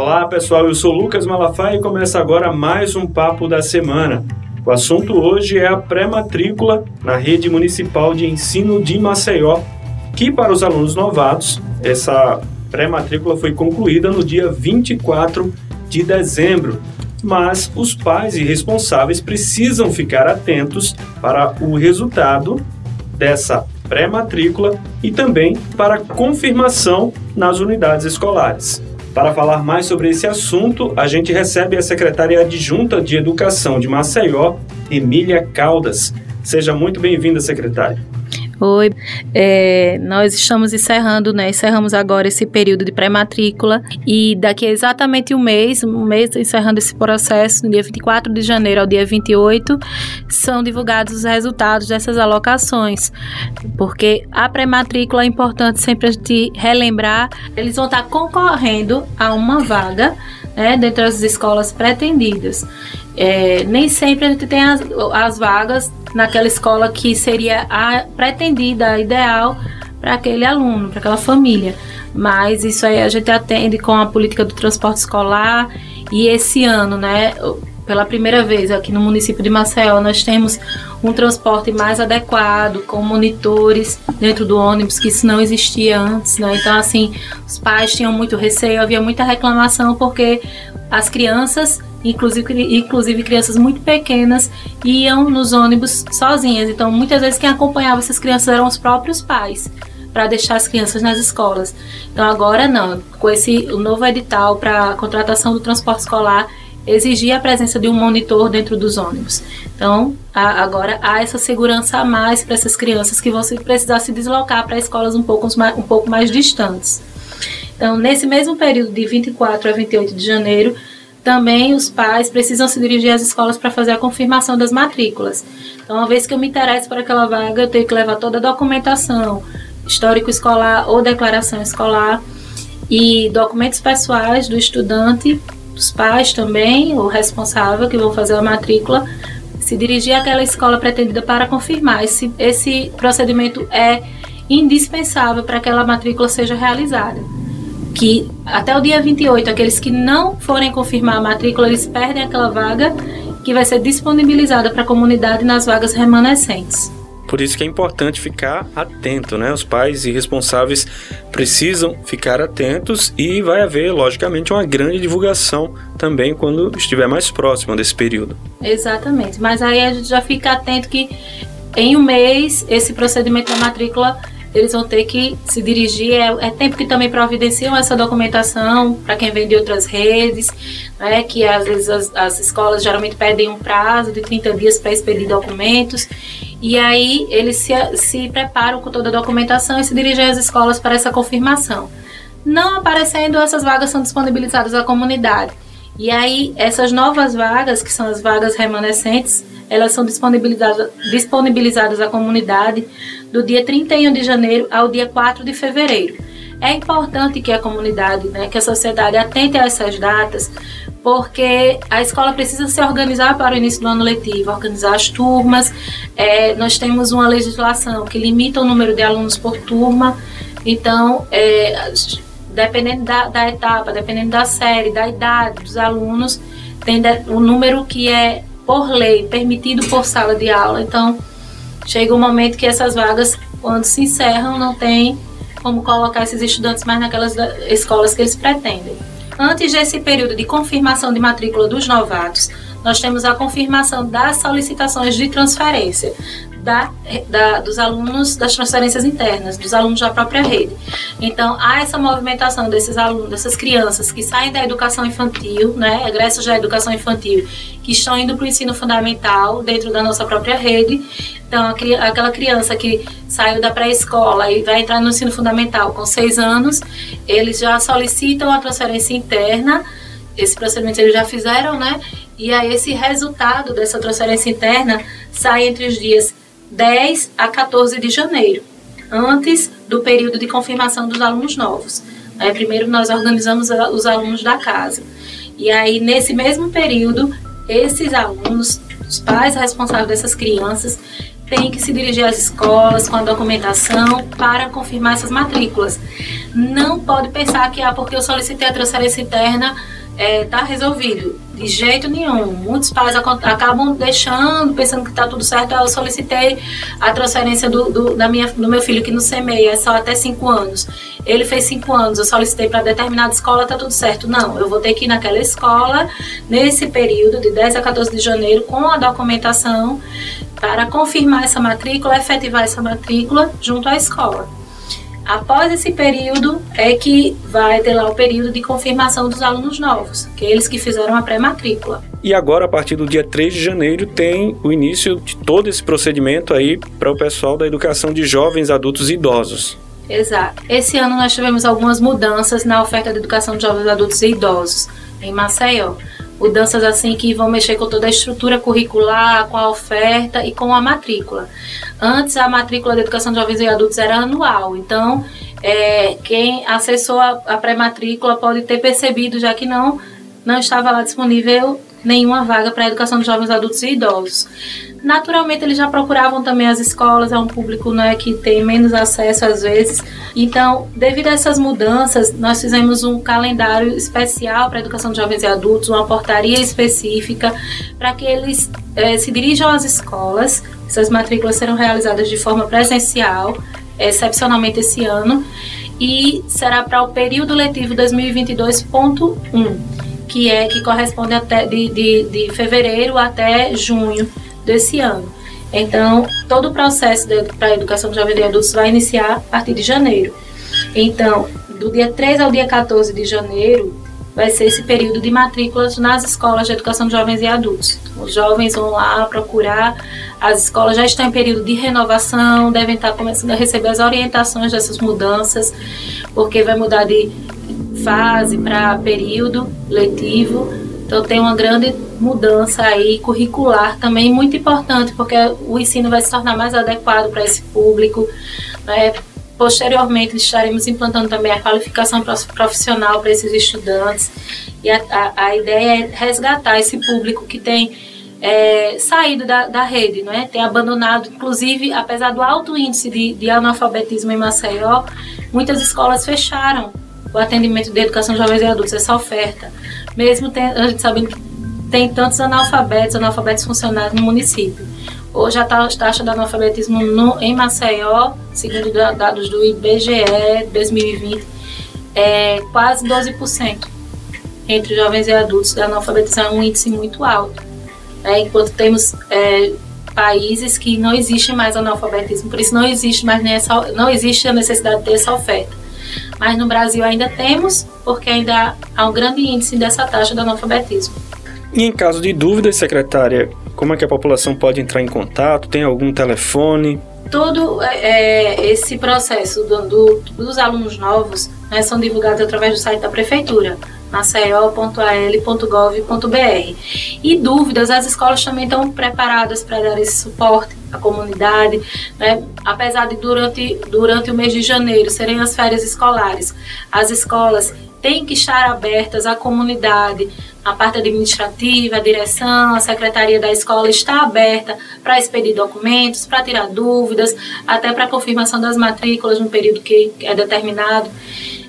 Olá pessoal, eu sou Lucas Malafaia e começa agora mais um Papo da Semana. O assunto hoje é a pré-matrícula na rede municipal de ensino de Maceió, que para os alunos novatos, essa pré-matrícula foi concluída no dia 24 de dezembro. Mas os pais e responsáveis precisam ficar atentos para o resultado dessa pré-matrícula e também para confirmação nas unidades escolares. Para falar mais sobre esse assunto, a gente recebe a secretária adjunta de Educação de Maceió, Emília Caldas. Seja muito bem-vinda, secretária. Oi, é, nós estamos encerrando, né? Encerramos agora esse período de pré-matrícula e daqui a exatamente um mês, um mês encerrando esse processo, no dia 24 de janeiro ao dia 28, são divulgados os resultados dessas alocações, porque a pré-matrícula é importante sempre a gente relembrar, eles vão estar concorrendo a uma vaga né, dentro das escolas pretendidas. É, nem sempre a gente tem as, as vagas naquela escola que seria a pretendida, a ideal para aquele aluno, para aquela família. Mas isso aí a gente atende com a política do transporte escolar e esse ano, né, pela primeira vez aqui no município de Maceió, nós temos um transporte mais adequado, com monitores dentro do ônibus, que isso não existia antes, né? Então, assim, os pais tinham muito receio, havia muita reclamação, porque as crianças inclusive, inclusive crianças muito pequenas iam nos ônibus sozinhas. Então, muitas vezes quem acompanhava essas crianças eram os próprios pais para deixar as crianças nas escolas. Então, agora não, com esse novo edital para contratação do transporte escolar exigia a presença de um monitor dentro dos ônibus. Então, a, agora há essa segurança a mais para essas crianças que vão precisar se deslocar para escolas um pouco, um pouco mais distantes. Então, nesse mesmo período de 24 a 28 de janeiro, também os pais precisam se dirigir às escolas para fazer a confirmação das matrículas. Então, uma vez que eu me interesso por aquela vaga, eu tenho que levar toda a documentação, histórico escolar ou declaração escolar e documentos pessoais do estudante, dos pais também, o responsável que vão fazer a matrícula, se dirigir àquela escola pretendida para confirmar. Esse, esse procedimento é indispensável para que aquela matrícula seja realizada que até o dia 28, aqueles que não forem confirmar a matrícula, eles perdem aquela vaga que vai ser disponibilizada para a comunidade nas vagas remanescentes. Por isso que é importante ficar atento, né? Os pais e responsáveis precisam ficar atentos e vai haver, logicamente, uma grande divulgação também quando estiver mais próximo desse período. Exatamente. Mas aí a gente já fica atento que em um mês esse procedimento da matrícula eles vão ter que se dirigir. É, é tempo que também providenciam essa documentação para quem vem de outras redes, né, que às vezes as, as escolas geralmente pedem um prazo de 30 dias para expedir documentos. E aí eles se, se preparam com toda a documentação e se dirigem às escolas para essa confirmação. Não aparecendo, essas vagas são disponibilizadas à comunidade. E aí, essas novas vagas, que são as vagas remanescentes, elas são disponibilizadas, disponibilizadas à comunidade do dia 31 de janeiro ao dia 4 de fevereiro. É importante que a comunidade, né, que a sociedade atente a essas datas, porque a escola precisa se organizar para o início do ano letivo, organizar as turmas. É, nós temos uma legislação que limita o número de alunos por turma, então, é, dependendo da, da, etapa, dependendo da série, da idade dos alunos, tem o número que é por lei, permitido por sala de aula. Então, chega um momento que essas vagas, quando se encerram, não tem como colocar esses estudantes mais naquelas escolas que eles pretendem. Antes desse período de confirmação de matrícula dos novatos, nós temos a confirmação das solicitações de transferência da, da, dos alunos das transferências internas, dos alunos da própria rede. Então, há essa movimentação desses alunos, dessas crianças que saem da educação infantil, né, egressos da educação infantil, que estão indo para o ensino fundamental dentro da nossa própria rede. Então, aquela criança que saiu da pré-escola e vai entrar no ensino fundamental com seis anos, eles já solicitam a transferência interna. Esse procedimento eles já fizeram, né? E aí esse resultado dessa transferência interna sai entre os dias 10 a 14 de janeiro, antes do período de confirmação dos alunos novos. Aí, primeiro nós organizamos os alunos da casa. E aí, nesse mesmo período, esses alunos, os pais responsáveis dessas crianças, tem que se dirigir às escolas com a documentação para confirmar essas matrículas. Não pode pensar que, ah, porque eu solicitei a transferência interna, é, tá resolvido. De jeito nenhum. Muitos pais acabam deixando, pensando que está tudo certo. Eu solicitei a transferência do, do, da minha, do meu filho, que no CMEI é só até 5 anos. Ele fez 5 anos, eu solicitei para determinada escola, está tudo certo. Não, eu vou ter que ir naquela escola, nesse período, de 10 a 14 de janeiro, com a documentação para confirmar essa matrícula, efetivar essa matrícula junto à escola. Após esse período é que vai ter lá o período de confirmação dos alunos novos, aqueles que fizeram a pré-matrícula. E agora, a partir do dia 3 de janeiro, tem o início de todo esse procedimento aí para o pessoal da educação de jovens, adultos e idosos. Exato. Esse ano nós tivemos algumas mudanças na oferta de educação de jovens, adultos e idosos em Maceió mudanças assim que vão mexer com toda a estrutura curricular, com a oferta e com a matrícula. Antes a matrícula de educação de jovens e adultos era anual, então é, quem acessou a, a pré-matrícula pode ter percebido já que não não estava lá disponível nenhuma vaga para a educação de jovens, adultos e idosos. Naturalmente, eles já procuravam também as escolas, é um público né, que tem menos acesso às vezes. Então, devido a essas mudanças, nós fizemos um calendário especial para a educação de jovens e adultos, uma portaria específica para que eles eh, se dirijam às escolas. Essas matrículas serão realizadas de forma presencial, excepcionalmente esse ano, e será para o período letivo 2022.1 que é que corresponde até de, de, de fevereiro até junho desse ano. Então, todo o processo para a educação de jovens e adultos vai iniciar a partir de janeiro. Então, do dia 3 ao dia 14 de janeiro, vai ser esse período de matrículas nas escolas de educação de jovens e adultos. Os jovens vão lá procurar, as escolas já estão em período de renovação, devem estar começando a receber as orientações dessas mudanças, porque vai mudar de fase para período letivo. Então tem uma grande mudança aí curricular também muito importante, porque o ensino vai se tornar mais adequado para esse público. Né? Posteriormente estaremos implantando também a qualificação profissional para esses estudantes. E a, a, a, ideia é resgatar esse público que tem é, saído da, da rede, não é? tem abandonado, inclusive, apesar do alto índice de, de analfabetismo em Maceió, muitas escolas fecharam o atendimento de educação de jovens e adultos, essa oferta. Mesmo tem, a gente sabendo que tem tantos analfabetos, analfabetos funcionários no município. Hoje a taxa de analfabetismo no, em Maceió, segundo dados do IBGE 2020, é quase 12%. Entre jovens e adultos, a analfabetização é um índice muito alto. É, enquanto temos é, países que não existe mais analfabetismo, por isso não existe mais essa, não existe a necessidade de ter essa oferta mas no Brasil ainda temos, porque ainda há um grande índice dessa taxa de analfabetismo. E em caso de dúvidas, secretária, como é que a população pode entrar em contato? Tem algum telefone? Todo é, é esse processo do, do, dos alunos novos né, são divulgados através do site da prefeitura maceió.al.gov.br. E dúvidas, as escolas também estão preparadas para dar esse suporte à comunidade, né? apesar de durante, durante o mês de janeiro serem as férias escolares, as escolas têm que estar abertas à comunidade, a parte administrativa, a direção, a secretaria da escola está aberta para expedir documentos, para tirar dúvidas, até para confirmação das matrículas no período que é determinado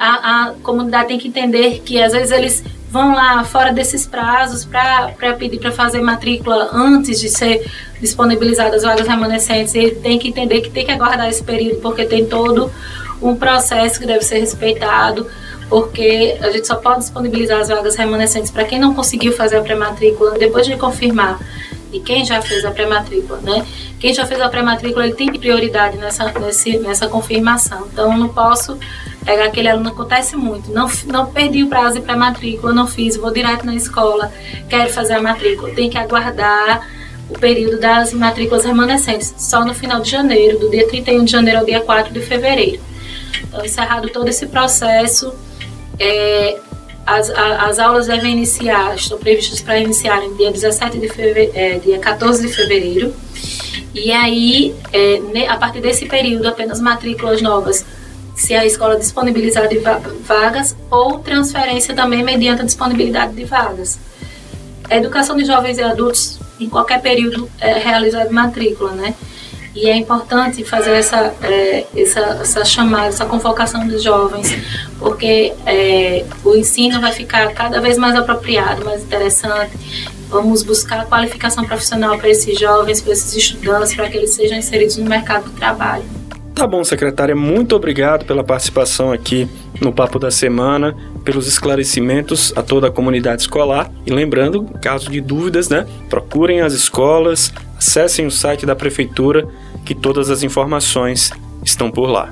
a, a comunidade tem que entender que às vezes eles vão lá fora desses prazos para pedir para fazer matrícula antes de ser disponibilizadas vagas remanescentes. E tem que entender que tem que aguardar esse período, porque tem todo um processo que deve ser respeitado, porque a gente só pode disponibilizar as vagas remanescentes para quem não conseguiu fazer a pré-matrícula depois de confirmar. E quem já fez a pré-matrícula, né? Quem já fez a pré-matrícula, ele tem prioridade nessa, nesse, nessa confirmação. Então, eu não posso Pegar aquele aluno acontece muito. Não, não perdi o prazo para matrícula, não fiz, vou direto na escola, quero fazer a matrícula. Tem que aguardar o período das matrículas remanescentes, só no final de janeiro, do dia 31 de janeiro ao dia 4 de fevereiro. Então, encerrado todo esse processo, é, as, a, as aulas devem iniciar, estão previstas para iniciarem dia 17 de fevereiro, é, dia 14 de fevereiro. E aí, é, a partir desse período, apenas matrículas novas se a escola disponibilizar de vagas ou transferência também mediante a disponibilidade de vagas. A educação de jovens e adultos, em qualquer período, é realizada matrícula, né? E é importante fazer essa, é, essa, essa chamada, essa convocação dos jovens, porque é, o ensino vai ficar cada vez mais apropriado, mais interessante. Vamos buscar qualificação profissional para esses jovens, para esses estudantes, para que eles sejam inseridos no mercado do trabalho. Tá bom, secretária, muito obrigado pela participação aqui no Papo da Semana, pelos esclarecimentos a toda a comunidade escolar. E lembrando, caso de dúvidas, né, procurem as escolas, acessem o site da prefeitura, que todas as informações estão por lá.